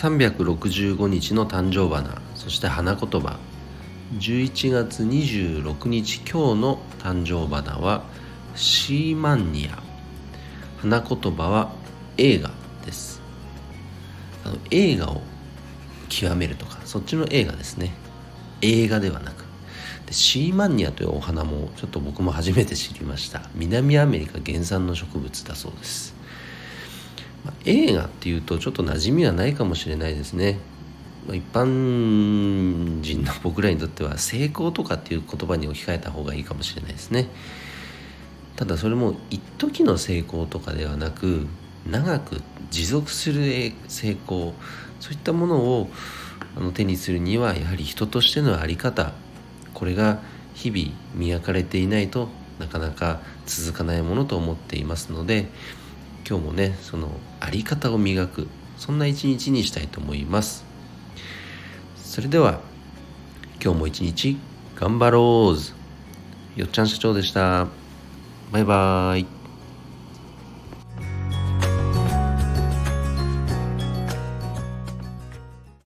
365日の誕生花そして花言葉。11月26日今日の誕生花はシーマンニア。花言葉は映画です。あの映画を極めるとかそっちの映画ですね。映画ではなく。でシーマンニアというお花もちょっと僕も初めて知りました。南アメリカ原産の植物だそうです、まあ、映画っていうとちょっと馴染みはないかもしれないですね。一般人の僕らにとっては成功とかっていう言葉に置き換えた方がいいかもしれないですね。ただそれも一時の成功とかではなく長く持続する成功そういったものをあの手にするにはやはり人としての在り方これが日々磨かれていないとなかなか続かないものと思っていますので今日もねそのあり方を磨くそんな一日にしたいと思います。それでは今日も一日頑張ろうよっちゃん社長でした。バイバーイ。